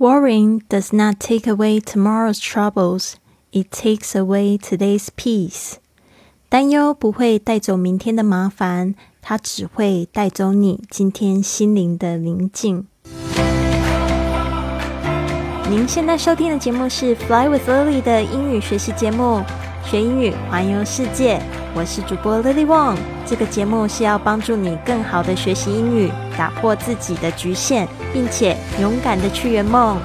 Worrying does not take away tomorrow's troubles, it takes away today's peace. 担忧不会带走明天的麻烦，它只会带走你今天心灵的宁静。您现在收听的节目是《Fly with Lily》的英语学习节目，学英语环游世界。我是主播 Lily Wong。这个节目是要帮助你更好的学习英语，打破自己的局限，并且勇敢的去圆梦。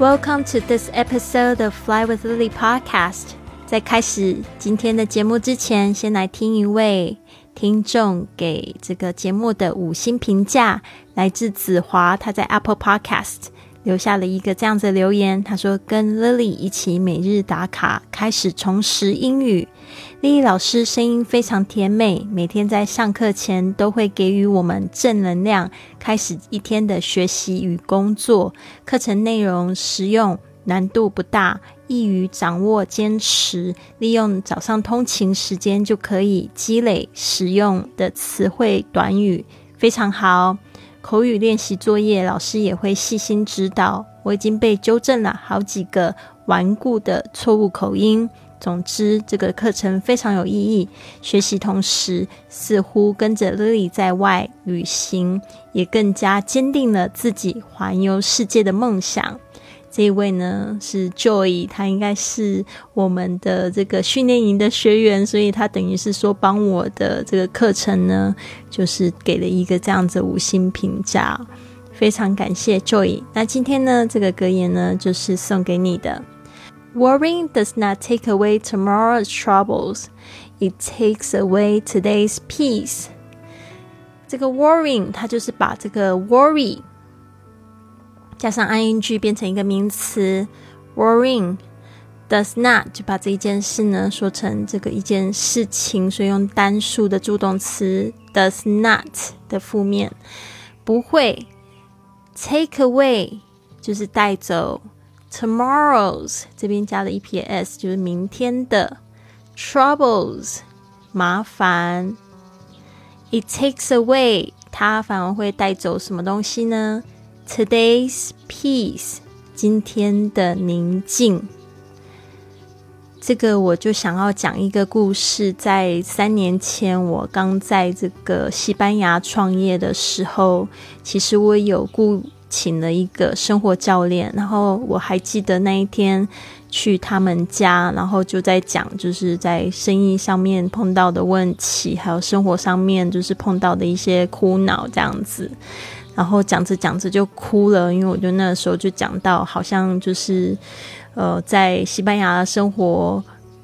Welcome to this episode of Fly with Lily podcast。在开始今天的节目之前，先来听一位听众给这个节目的五星评价，来自子华，他在 Apple Podcast 留下了一个这样子留言，他说：“跟 Lily 一起每日打卡，开始重拾英语。Lily 老师声音非常甜美，每天在上课前都会给予我们正能量，开始一天的学习与工作。课程内容实用，难度不大。”易于掌握，坚持利用早上通勤时间就可以积累实用的词汇短语，非常好。口语练习作业，老师也会细心指导。我已经被纠正了好几个顽固的错误口音。总之，这个课程非常有意义。学习同时，似乎跟着 Lily 在外旅行，也更加坚定了自己环游世界的梦想。这一位呢是 Joy，他应该是我们的这个训练营的学员，所以他等于是说帮我的这个课程呢，就是给了一个这样子五星评价，非常感谢 Joy。那今天呢，这个格言呢就是送给你的：Worrying does not take away tomorrow's troubles, it takes away today's peace。这个 worrying，它就是把这个 worry。加上 ing 变成一个名词，worrying does not 就把这一件事呢说成这个一件事情，所以用单数的助动词 does not 的负面不会 take away 就是带走 tomorrow's 这边加了 eps 就是明天的 troubles 麻烦 it takes away 它反而会带走什么东西呢？Today's peace，今天的宁静。这个我就想要讲一个故事。在三年前，我刚在这个西班牙创业的时候，其实我有雇请了一个生活教练。然后我还记得那一天去他们家，然后就在讲，就是在生意上面碰到的问题，还有生活上面就是碰到的一些苦恼这样子。然后讲着讲着就哭了，因为我就那时候就讲到，好像就是，呃，在西班牙生活，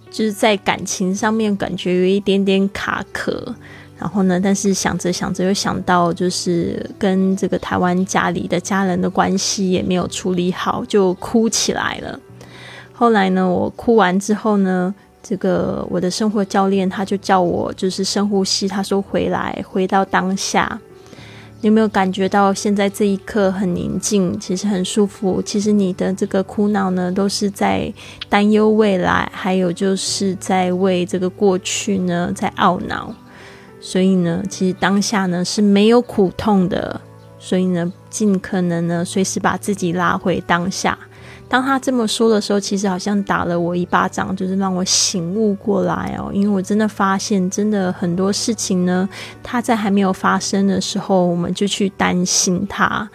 就是在感情上面感觉有一点点卡壳。然后呢，但是想着想着又想到，就是跟这个台湾家里的家人的关系也没有处理好，就哭起来了。后来呢，我哭完之后呢，这个我的生活教练他就叫我就是深呼吸，他说回来，回到当下。有没有感觉到现在这一刻很宁静，其实很舒服？其实你的这个苦恼呢，都是在担忧未来，还有就是在为这个过去呢在懊恼。所以呢，其实当下呢是没有苦痛的。所以呢，尽可能呢随时把自己拉回当下。当他这么说的时候，其实好像打了我一巴掌，就是让我醒悟过来哦。因为我真的发现，真的很多事情呢，它在还没有发生的时候，我们就去担心它。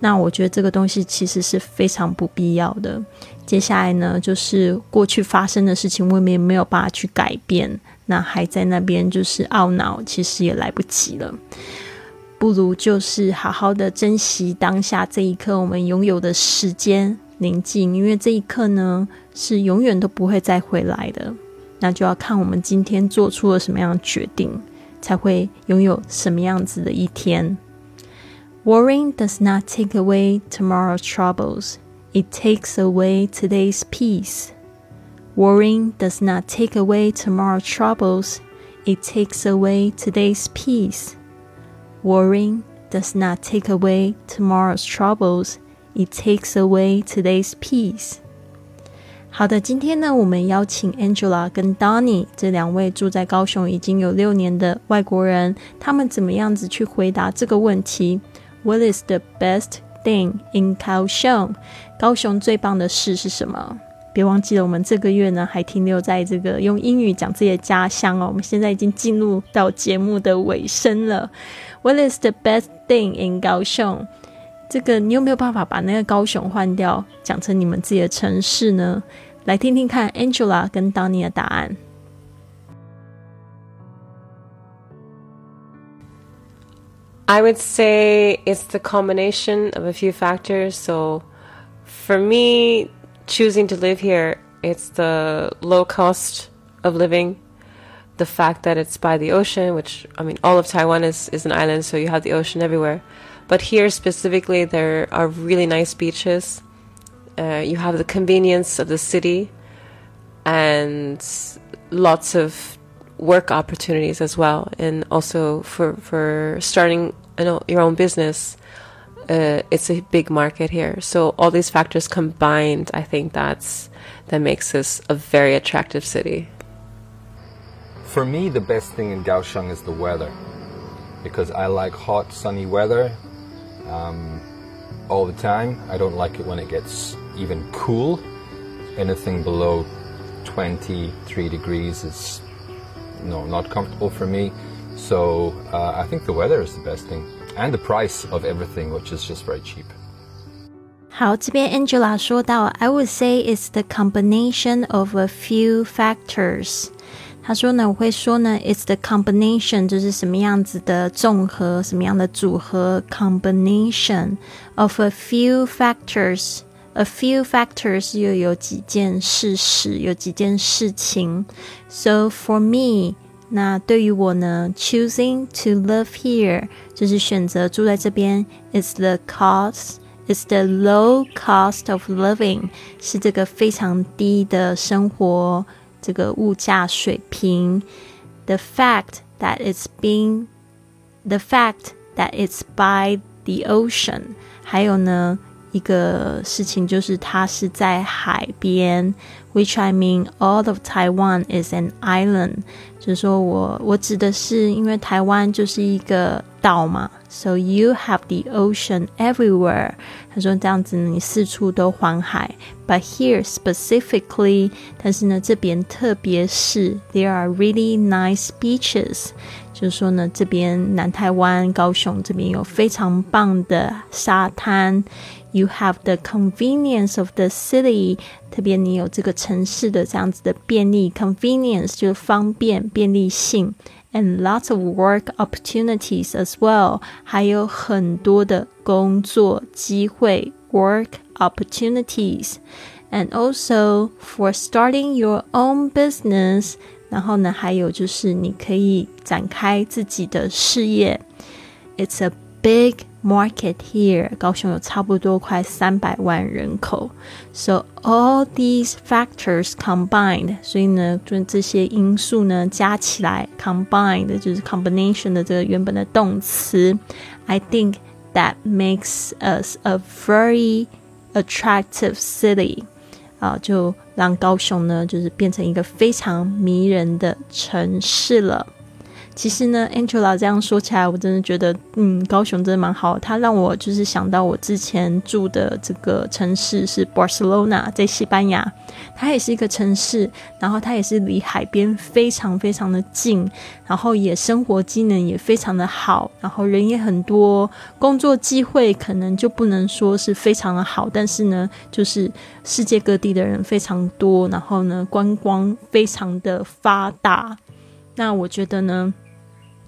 那我觉得这个东西其实是非常不必要的。接下来呢，就是过去发生的事情，我们也没有办法去改变，那还在那边就是懊恼，其实也来不及了。不如就是好好的珍惜当下这一刻，我们拥有的时间。宁静，因为这一刻呢是永远都不会再回来的，那就要看我们今天做出了什么样的决定，才会拥有什么样子的一天。Worrying does not take away tomorrow's troubles; it takes away today's peace. Worrying does not take away tomorrow's troubles; it takes away today's peace. Worrying does not take away tomorrow's troubles. It takes away today's peace。好的，今天呢，我们邀请 Angela 跟 Donny 这两位住在高雄已经有六年的外国人，他们怎么样子去回答这个问题？What is the best thing in Kaohsiung？？高雄最棒的事是什么？别忘记了，我们这个月呢还停留在这个用英语讲自己的家乡哦。我们现在已经进入到节目的尾声了。What is the best thing in Kaohsiung？？这个你有没有办法把那个高雄换掉，讲成你们自己的城市呢？来听听看，Angela 跟 Donny 的答案。I would say it's the combination of a few factors. So, for me, choosing to live here, it's the low cost of living, the fact that it's by the ocean, which I mean, all of Taiwan is, is an island, so you have the ocean everywhere. But here specifically, there are really nice beaches. Uh, you have the convenience of the city and lots of work opportunities as well. And also for, for starting you know, your own business, uh, it's a big market here. So all these factors combined, I think that's that makes this a very attractive city. For me, the best thing in Kaohsiung is the weather, because I like hot, sunny weather um, all the time. I don't like it when it gets even cool. Anything below 23 degrees is no not comfortable for me. So uh, I think the weather is the best thing, and the price of everything, which is just very cheap. 好，这边 Angela 说到，I would say it's the combination of a few factors。 他说呢，我会说呢，it's the combination，就是什么样子的综合，什么样的组合，combination of a few factors。A few factors 又有几件事实，有几件事情。So for me，那对于我呢，choosing to live here 就是选择住在这边，is the cost。Is the low cost of living 是这个非常低的生活 这个物价水平。The fact that it's being the fact that it's by the ocean，还有呢一个事情就是它是在海边，which I mean all of Taiwan is an island，就是说我我指的是因为台湾就是一个岛嘛 ，so you have the ocean everywhere。他说这样子你四处都环海，but here specifically，但是呢这边特别是 there are really nice beaches，就是说呢这边南台湾高雄这边有非常棒的沙滩。 You have the convenience of the city，特别你有这个城市的这样子的便利，convenience 就是方便、便利性，and lots of work opportunities as well，还有很多的工作机会，work opportunities，and also for starting your own business，然后呢，还有就是你可以展开自己的事业，It's a big market here，高雄有差不多快三百万人口，so all these factors combined，所以呢，就这些因素呢加起来，combined 就是 combination 的这个原本的动词，I think that makes us a very attractive city，啊，就让高雄呢就是变成一个非常迷人的城市了。 其实呢，Angela 这样说起来，我真的觉得，嗯，高雄真的蛮好。它让我就是想到我之前住的这个城市是 Barcelona，在西班牙，它也是一个城市，然后它也是离海边非常非常的近，然后也生活机能也非常的好，然后人也很多，工作机会可能就不能说是非常的好，但是呢，就是世界各地的人非常多，然后呢，观光非常的发达。那我觉得呢。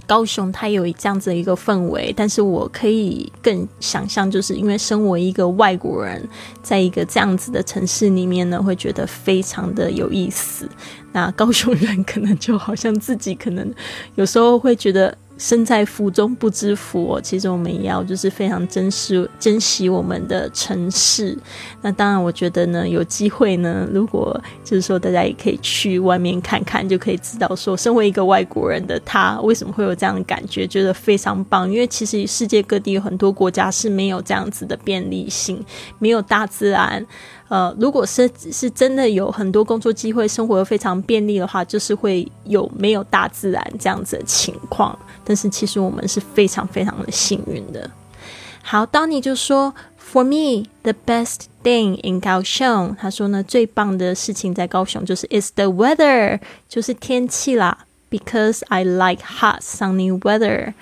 高雄它有这样子的一个氛围，但是我可以更想象，就是因为身为一个外国人，在一个这样子的城市里面呢，会觉得非常的有意思。那高雄人可能就好像自己可能有时候会觉得。身在福中不知福，其实我们也要就是非常珍视、珍惜我们的城市。那当然，我觉得呢，有机会呢，如果就是说大家也可以去外面看看，就可以知道说，身为一个外国人的他，为什么会有这样的感觉，觉得非常棒。因为其实世界各地有很多国家是没有这样子的便利性，没有大自然。呃，如果是是真的有很多工作机会，生活又非常便利的话，就是会有没有大自然这样子的情况。但是其实我们是非常非常的幸运的。好，Donny 就说：“For me, the best thing in 高雄，他说呢，最棒的事情在高雄就是 is the weather，就是天气啦。Because I like hot sunny weather。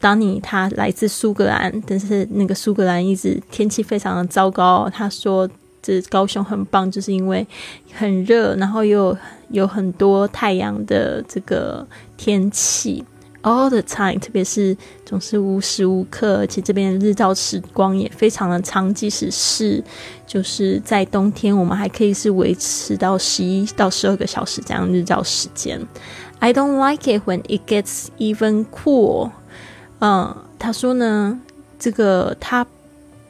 当你他来自苏格兰，但是那个苏格兰一直天气非常的糟糕。他说这高雄很棒，就是因为很热，然后又有很多太阳的这个天气。” All the time，特别是总是无时无刻，而且这边日照时光也非常的长。即使是就是在冬天，我们还可以是维持到十一到十二个小时这样日照时间。I don't like it when it gets even cool。嗯，他说呢，这个他。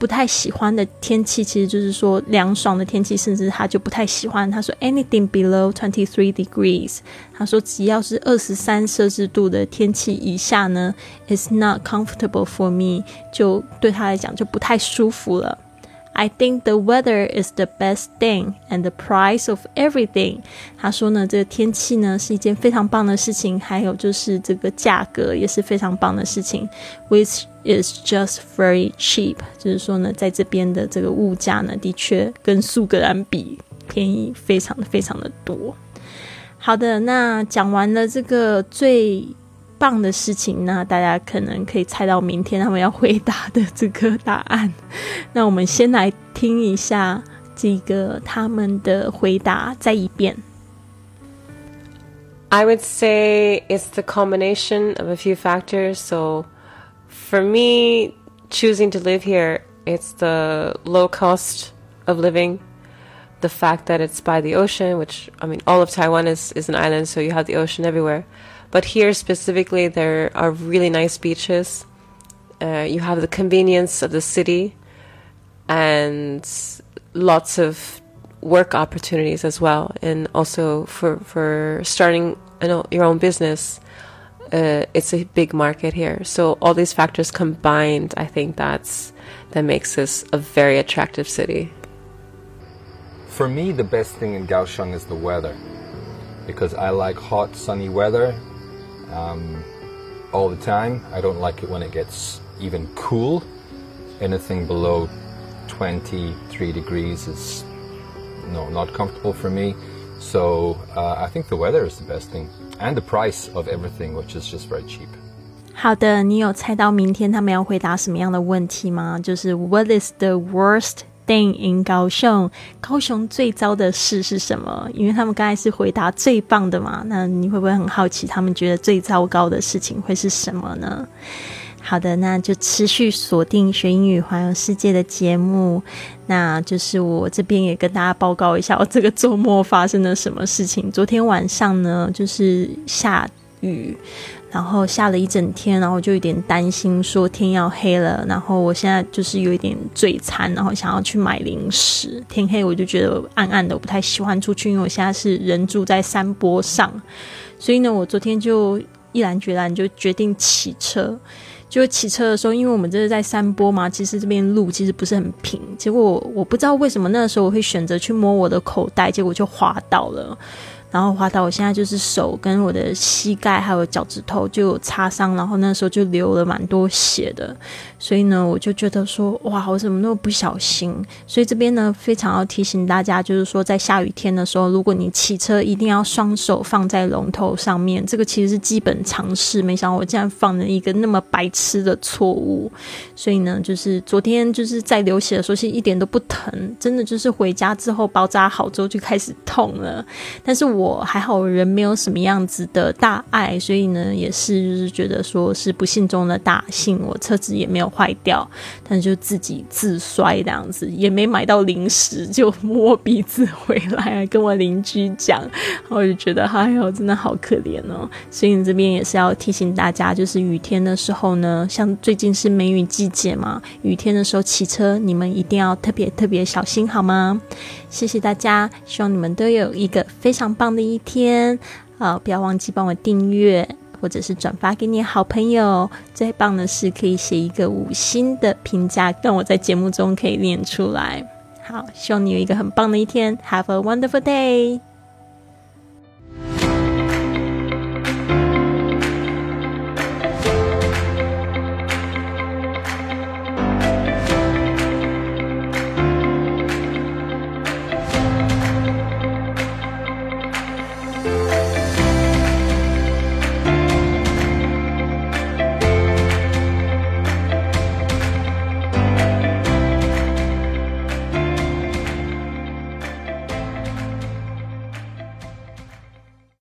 不太喜欢的天气，其实就是说凉爽的天气，甚至他就不太喜欢。他说，anything below twenty three degrees，他说只要是二十三摄氏度的天气以下呢，is not comfortable for me，就对他来讲就不太舒服了。I think the weather is the best thing and the price of everything。他说呢，这个天气呢是一件非常棒的事情，还有就是这个价格也是非常棒的事情，which is just very cheap。就是说呢，在这边的这个物价呢，的确跟苏格兰比便宜非常非常的多。好的，那讲完了这个最。棒的事情，那大家可能可以猜到明天他们要回答的这个答案。那我们先来听一下这个他们的回答，再一遍。I would say it's the combination of a few factors. So, for me, choosing to live here, it's the low cost of living, the fact that it's by the ocean, which I mean, all of Taiwan is, is an island, so you have the ocean everywhere. But here specifically, there are really nice beaches. Uh, you have the convenience of the city and lots of work opportunities as well. And also for, for starting your own business, uh, it's a big market here. So all these factors combined, I think that's that makes this a very attractive city. For me, the best thing in Kaohsiung is the weather, because I like hot, sunny weather um, all the time. I don't like it when it gets even cool. Anything below 23 degrees is no not comfortable for me. So uh, I think the weather is the best thing, and the price of everything, which is just very cheap. 好的，你有猜到明天他们要回答什么样的问题吗？就是 What is the worst thing in 高雄，高雄最糟的事是什么？因为他们刚才是回答最棒的嘛，那你会不会很好奇，他们觉得最糟糕的事情会是什么呢？好的，那就持续锁定学英语环游世界的节目。那就是我这边也跟大家报告一下，我这个周末发生了什么事情。昨天晚上呢，就是下雨。然后下了一整天，然后就有点担心，说天要黑了。然后我现在就是有一点嘴馋，然后想要去买零食。天黑我就觉得暗暗的，我不太喜欢出去，因为我现在是人住在山坡上，所以呢，我昨天就毅然决然就决定骑车。就骑车的时候，因为我们这是在山坡嘛，其实这边路其实不是很平。结果我不知道为什么那时候我会选择去摸我的口袋，结果就滑倒了。然后滑到我现在就是手跟我的膝盖还有脚趾头就擦伤，然后那时候就流了蛮多血的，所以呢，我就觉得说，哇，我怎么那么不小心？所以这边呢，非常要提醒大家，就是说在下雨天的时候，如果你骑车，一定要双手放在龙头上面，这个其实是基本常识。没想到我竟然犯了一个那么白痴的错误，所以呢，就是昨天就是在流血的时候，其实一点都不疼，真的就是回家之后包扎好之后就开始痛了，但是我。我还好，人没有什么样子的大碍，所以呢，也是就是觉得说是不幸中的大幸。我车子也没有坏掉，但就自己自摔这样子，也没买到零食，就摸鼻子回来跟我邻居讲，我就觉得哎呦，真的好可怜哦。所以你这边也是要提醒大家，就是雨天的时候呢，像最近是梅雨季节嘛，雨天的时候骑车，你们一定要特别特别小心，好吗？谢谢大家，希望你们都有一个非常棒的一天啊！不要忘记帮我订阅，或者是转发给你好朋友。最棒的是可以写一个五星的评价，让我在节目中可以念出来。好，希望你有一个很棒的一天，Have a wonderful day。